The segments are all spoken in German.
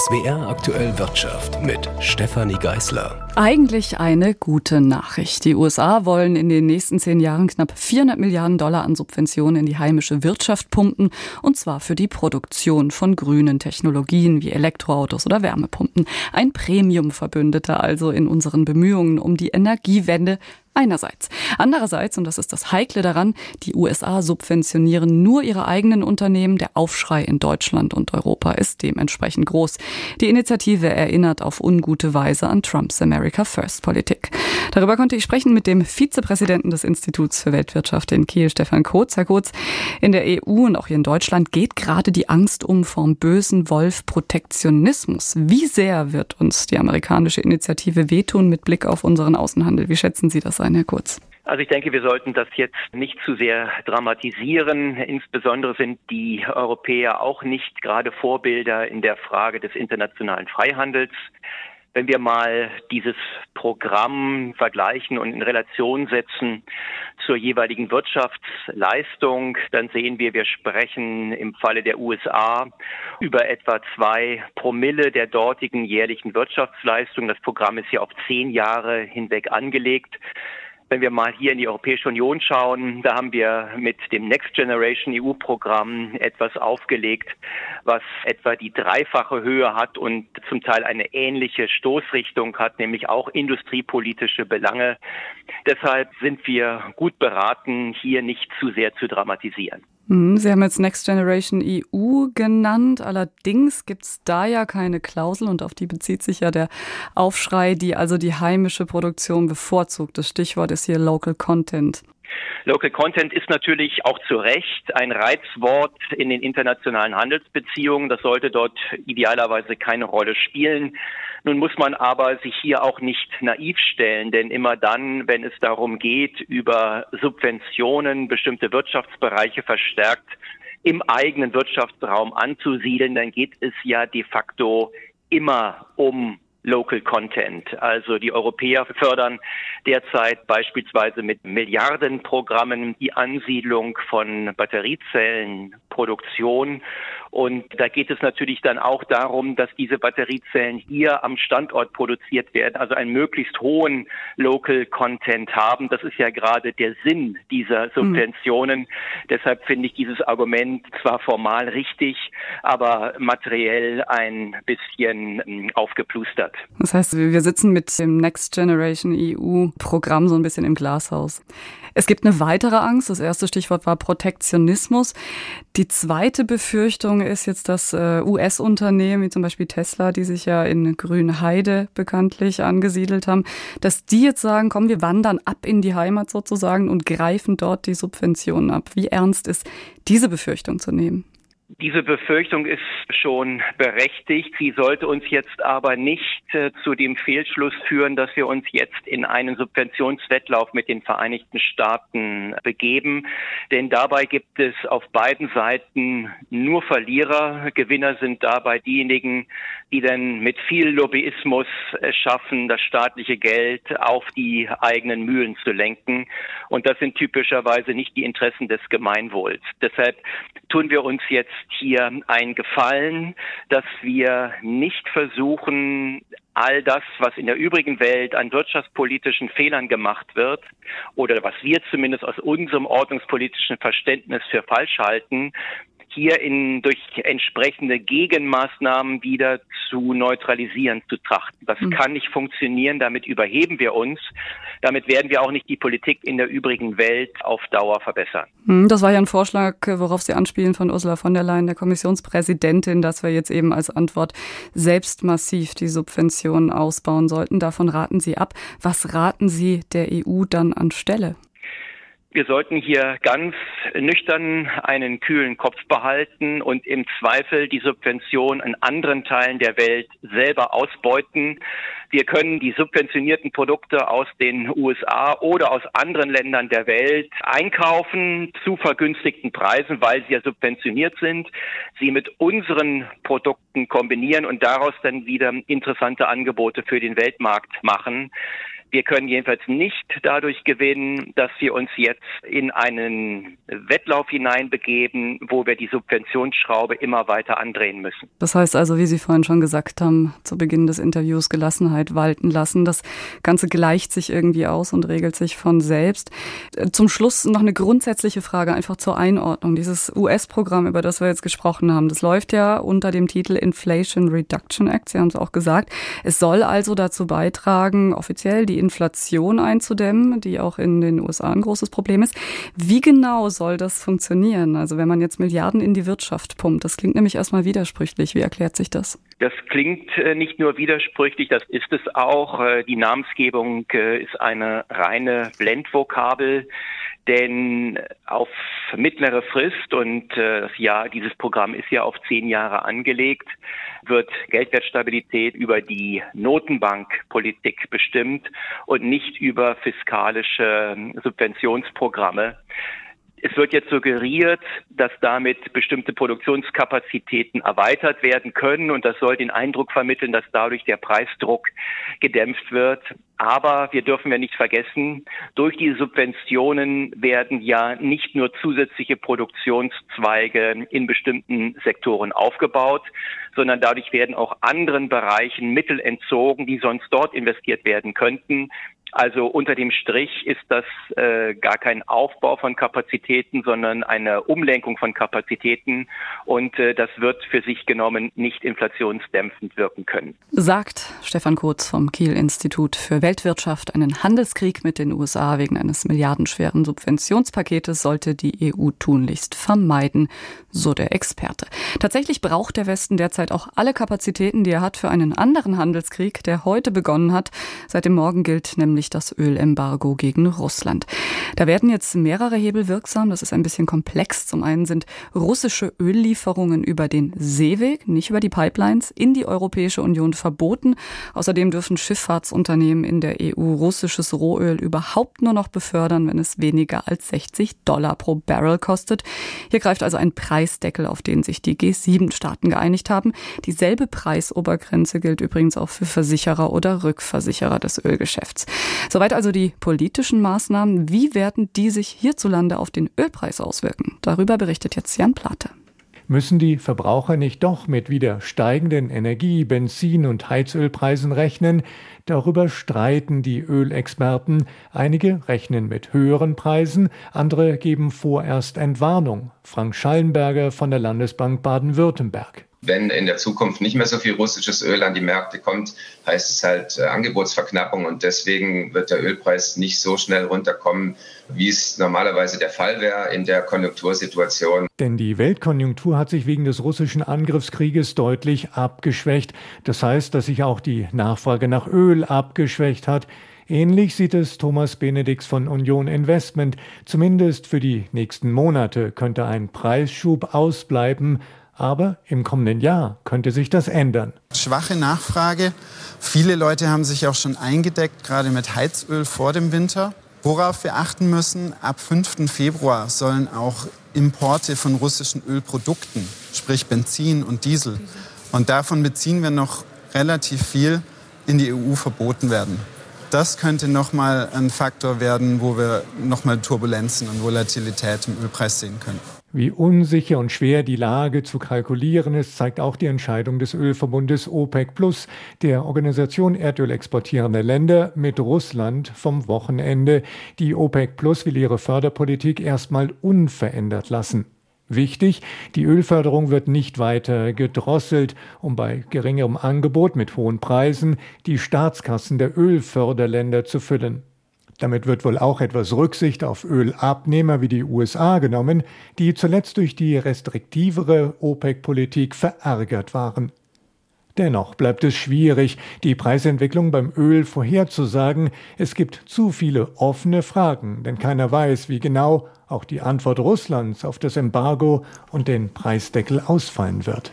SWR aktuell Wirtschaft mit Stefanie Geißler. Eigentlich eine gute Nachricht. Die USA wollen in den nächsten zehn Jahren knapp 400 Milliarden Dollar an Subventionen in die heimische Wirtschaft pumpen, und zwar für die Produktion von grünen Technologien wie Elektroautos oder Wärmepumpen. Ein Premium-Verbündeter also in unseren Bemühungen um die Energiewende Einerseits. Andererseits, und das ist das Heikle daran, die USA subventionieren nur ihre eigenen Unternehmen. Der Aufschrei in Deutschland und Europa ist dementsprechend groß. Die Initiative erinnert auf ungute Weise an Trumps America First Politik. Darüber konnte ich sprechen mit dem Vizepräsidenten des Instituts für Weltwirtschaft in Kiel, Stefan Kotz. Herr Kotz, in der EU und auch hier in Deutschland geht gerade die Angst um vom bösen Wolf Protektionismus. Wie sehr wird uns die amerikanische Initiative wehtun mit Blick auf unseren Außenhandel? Wie schätzen Sie das sein, Herr Kurz? Also ich denke, wir sollten das jetzt nicht zu sehr dramatisieren. Insbesondere sind die Europäer auch nicht gerade Vorbilder in der Frage des internationalen Freihandels. Wenn wir mal dieses Programm vergleichen und in Relation setzen zur jeweiligen Wirtschaftsleistung, dann sehen wir, wir sprechen im Falle der USA über etwa zwei Promille der dortigen jährlichen Wirtschaftsleistung. Das Programm ist ja auf zehn Jahre hinweg angelegt. Wenn wir mal hier in die Europäische Union schauen, da haben wir mit dem Next Generation EU-Programm etwas aufgelegt, was etwa die dreifache Höhe hat und zum Teil eine ähnliche Stoßrichtung hat, nämlich auch industriepolitische Belange. Deshalb sind wir gut beraten, hier nicht zu sehr zu dramatisieren. Hm, Sie haben jetzt Next Generation EU genannt. Allerdings gibt es da ja keine Klausel und auf die bezieht sich ja der Aufschrei, die also die heimische Produktion bevorzugt. Das Stichwort ist hier Local Content. Local Content ist natürlich auch zu Recht ein Reizwort in den internationalen Handelsbeziehungen. Das sollte dort idealerweise keine Rolle spielen. Nun muss man aber sich hier auch nicht naiv stellen, denn immer dann, wenn es darum geht, über Subventionen bestimmte Wirtschaftsbereiche verstärkt im eigenen Wirtschaftsraum anzusiedeln, dann geht es ja de facto immer um Local Content. Also die Europäer fördern derzeit beispielsweise mit Milliardenprogrammen die Ansiedlung von Batteriezellenproduktion und da geht es natürlich dann auch darum, dass diese Batteriezellen hier am Standort produziert werden, also einen möglichst hohen Local Content haben. Das ist ja gerade der Sinn dieser hm. Subventionen. Mhm. Deshalb finde ich dieses Argument zwar formal richtig, aber materiell ein bisschen hm, aufgeplustert. Das heißt, wir sitzen mit dem Next Generation EU Programm so ein bisschen im Glashaus. Es gibt eine weitere Angst. Das erste Stichwort war Protektionismus. Die zweite Befürchtung ist jetzt, dass äh, US-Unternehmen, wie zum Beispiel Tesla, die sich ja in Grünheide bekanntlich angesiedelt haben, dass die jetzt sagen, komm, wir wandern ab in die Heimat sozusagen und greifen dort die Subventionen ab. Wie ernst ist diese Befürchtung zu nehmen? Diese Befürchtung ist schon berechtigt. Sie sollte uns jetzt aber nicht äh, zu dem Fehlschluss führen, dass wir uns jetzt in einen Subventionswettlauf mit den Vereinigten Staaten begeben. Denn dabei gibt es auf beiden Seiten nur Verlierer. Gewinner sind dabei diejenigen, die dann mit viel Lobbyismus es schaffen, das staatliche Geld auf die eigenen Mühlen zu lenken. Und das sind typischerweise nicht die Interessen des Gemeinwohls. Deshalb tun wir uns jetzt hier einen Gefallen, dass wir nicht versuchen, all das, was in der übrigen Welt an wirtschaftspolitischen Fehlern gemacht wird oder was wir zumindest aus unserem ordnungspolitischen Verständnis für falsch halten, hier in, durch entsprechende Gegenmaßnahmen wieder zu neutralisieren, zu trachten. Das mhm. kann nicht funktionieren, damit überheben wir uns. Damit werden wir auch nicht die Politik in der übrigen Welt auf Dauer verbessern. Hm, das war ja ein Vorschlag, worauf Sie anspielen von Ursula von der Leyen, der Kommissionspräsidentin, dass wir jetzt eben als Antwort selbst massiv die Subventionen ausbauen sollten. Davon raten Sie ab. Was raten Sie der EU dann anstelle? Wir sollten hier ganz nüchtern einen kühlen Kopf behalten und im Zweifel die Subvention in anderen Teilen der Welt selber ausbeuten. Wir können die subventionierten Produkte aus den USA oder aus anderen Ländern der Welt einkaufen zu vergünstigten Preisen, weil sie ja subventioniert sind, sie mit unseren Produkten kombinieren und daraus dann wieder interessante Angebote für den Weltmarkt machen. Wir können jedenfalls nicht dadurch gewinnen, dass wir uns jetzt in einen Wettlauf hineinbegeben, wo wir die Subventionsschraube immer weiter andrehen müssen. Das heißt also, wie Sie vorhin schon gesagt haben, zu Beginn des Interviews Gelassenheit walten lassen. Das Ganze gleicht sich irgendwie aus und regelt sich von selbst. Zum Schluss noch eine grundsätzliche Frage einfach zur Einordnung. Dieses US-Programm, über das wir jetzt gesprochen haben, das läuft ja unter dem Titel Inflation Reduction Act. Sie haben es auch gesagt. Es soll also dazu beitragen, offiziell die Inflation einzudämmen, die auch in den USA ein großes Problem ist. Wie genau soll das funktionieren? Also wenn man jetzt Milliarden in die Wirtschaft pumpt, das klingt nämlich erstmal widersprüchlich. Wie erklärt sich das? Das klingt äh, nicht nur widersprüchlich, das ist es auch. Äh, die Namensgebung äh, ist eine reine Blendvokabel denn auf mittlere Frist und das Jahr, dieses Programm ist ja auf zehn Jahre angelegt, wird Geldwertstabilität über die Notenbankpolitik bestimmt und nicht über fiskalische Subventionsprogramme. Es wird jetzt suggeriert, dass damit bestimmte Produktionskapazitäten erweitert werden können und das soll den Eindruck vermitteln, dass dadurch der Preisdruck gedämpft wird. Aber wir dürfen ja nicht vergessen, durch die Subventionen werden ja nicht nur zusätzliche Produktionszweige in bestimmten Sektoren aufgebaut, sondern dadurch werden auch anderen Bereichen Mittel entzogen, die sonst dort investiert werden könnten. Also unter dem Strich ist das äh, gar kein Aufbau von Kapazitäten, sondern eine Umlenkung von Kapazitäten und äh, das wird für sich genommen nicht inflationsdämpfend wirken können. Sagt Stefan Kurz vom Kiel Institut für Weltwirtschaft, einen Handelskrieg mit den USA wegen eines milliardenschweren Subventionspaketes sollte die EU tunlichst vermeiden, so der Experte. Tatsächlich braucht der Westen derzeit auch alle Kapazitäten, die er hat für einen anderen Handelskrieg, der heute begonnen hat. Seit dem Morgen gilt nämlich nämlich das Ölembargo gegen Russland. Da werden jetzt mehrere Hebel wirksam. Das ist ein bisschen komplex. Zum einen sind russische Öllieferungen über den Seeweg, nicht über die Pipelines, in die Europäische Union verboten. Außerdem dürfen Schifffahrtsunternehmen in der EU russisches Rohöl überhaupt nur noch befördern, wenn es weniger als 60 Dollar pro Barrel kostet. Hier greift also ein Preisdeckel, auf den sich die G7-Staaten geeinigt haben. Dieselbe Preisobergrenze gilt übrigens auch für Versicherer oder Rückversicherer des Ölgeschäfts. Soweit also die politischen Maßnahmen. Wie werden die sich hierzulande auf den Ölpreis auswirken? Darüber berichtet jetzt Jan Plate. Müssen die Verbraucher nicht doch mit wieder steigenden Energie-, Benzin- und Heizölpreisen rechnen? Darüber streiten die Ölexperten. Einige rechnen mit höheren Preisen, andere geben vorerst Entwarnung. Frank Schallenberger von der Landesbank Baden-Württemberg. Wenn in der Zukunft nicht mehr so viel russisches Öl an die Märkte kommt, heißt es halt äh, Angebotsverknappung und deswegen wird der Ölpreis nicht so schnell runterkommen, wie es normalerweise der Fall wäre in der Konjunktursituation. Denn die Weltkonjunktur hat sich wegen des russischen Angriffskrieges deutlich abgeschwächt. Das heißt, dass sich auch die Nachfrage nach Öl abgeschwächt hat. Ähnlich sieht es Thomas Benedix von Union Investment. Zumindest für die nächsten Monate könnte ein Preisschub ausbleiben. Aber im kommenden Jahr könnte sich das ändern. Schwache Nachfrage. Viele Leute haben sich auch schon eingedeckt, gerade mit Heizöl vor dem Winter. Worauf wir achten müssen, ab 5. Februar sollen auch Importe von russischen Ölprodukten, sprich Benzin und Diesel, und davon beziehen wir noch relativ viel, in die EU verboten werden. Das könnte nochmal ein Faktor werden, wo wir nochmal Turbulenzen und Volatilität im Ölpreis sehen können. Wie unsicher und schwer die Lage zu kalkulieren ist, zeigt auch die Entscheidung des Ölverbundes OPEC Plus, der Organisation Erdöl exportierender Länder mit Russland vom Wochenende. Die OPEC Plus will ihre Förderpolitik erstmal unverändert lassen. Wichtig, die Ölförderung wird nicht weiter gedrosselt, um bei geringerem Angebot mit hohen Preisen die Staatskassen der Ölförderländer zu füllen. Damit wird wohl auch etwas Rücksicht auf Ölabnehmer wie die USA genommen, die zuletzt durch die restriktivere OPEC-Politik verärgert waren. Dennoch bleibt es schwierig, die Preisentwicklung beim Öl vorherzusagen. Es gibt zu viele offene Fragen, denn keiner weiß, wie genau auch die Antwort Russlands auf das Embargo und den Preisdeckel ausfallen wird.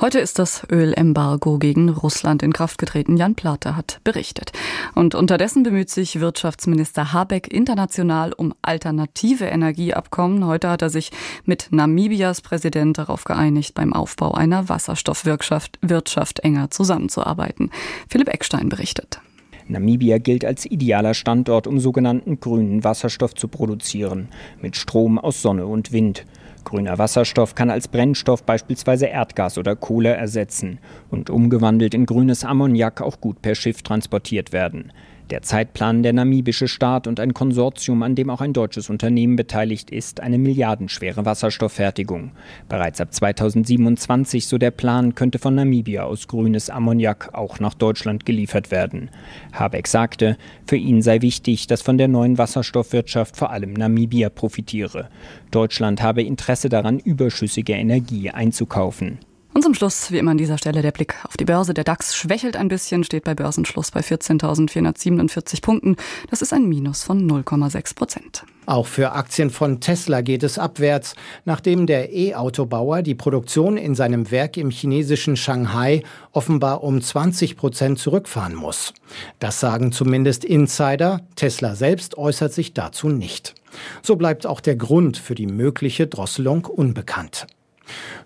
Heute ist das Ölembargo gegen Russland in Kraft getreten. Jan Plate hat berichtet. Und unterdessen bemüht sich Wirtschaftsminister Habeck international um alternative Energieabkommen. Heute hat er sich mit Namibias Präsident darauf geeinigt, beim Aufbau einer Wasserstoffwirtschaft Wirtschaft enger zusammenzuarbeiten. Philipp Eckstein berichtet. Namibia gilt als idealer Standort, um sogenannten grünen Wasserstoff zu produzieren, mit Strom aus Sonne und Wind. Grüner Wasserstoff kann als Brennstoff beispielsweise Erdgas oder Kohle ersetzen und umgewandelt in grünes Ammoniak auch gut per Schiff transportiert werden. Der Zeitplan der namibische Staat und ein Konsortium, an dem auch ein deutsches Unternehmen beteiligt ist, eine milliardenschwere Wasserstofffertigung. Bereits ab 2027, so der Plan, könnte von Namibia aus grünes Ammoniak auch nach Deutschland geliefert werden. Habeck sagte, für ihn sei wichtig, dass von der neuen Wasserstoffwirtschaft vor allem Namibia profitiere. Deutschland habe Interesse daran, überschüssige Energie einzukaufen. Und zum Schluss, wie immer an dieser Stelle, der Blick auf die Börse. Der DAX schwächelt ein bisschen, steht bei Börsenschluss bei 14.447 Punkten. Das ist ein Minus von 0,6 Prozent. Auch für Aktien von Tesla geht es abwärts, nachdem der E-Autobauer die Produktion in seinem Werk im chinesischen Shanghai offenbar um 20 Prozent zurückfahren muss. Das sagen zumindest Insider. Tesla selbst äußert sich dazu nicht. So bleibt auch der Grund für die mögliche Drosselung unbekannt.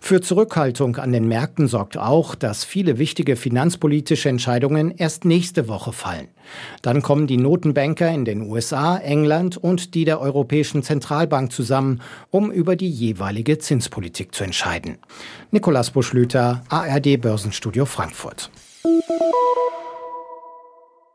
Für Zurückhaltung an den Märkten sorgt auch, dass viele wichtige finanzpolitische Entscheidungen erst nächste Woche fallen. Dann kommen die Notenbanker in den USA, England und die der Europäischen Zentralbank zusammen, um über die jeweilige Zinspolitik zu entscheiden. Nikolas Buschlüter, ARD Börsenstudio Frankfurt.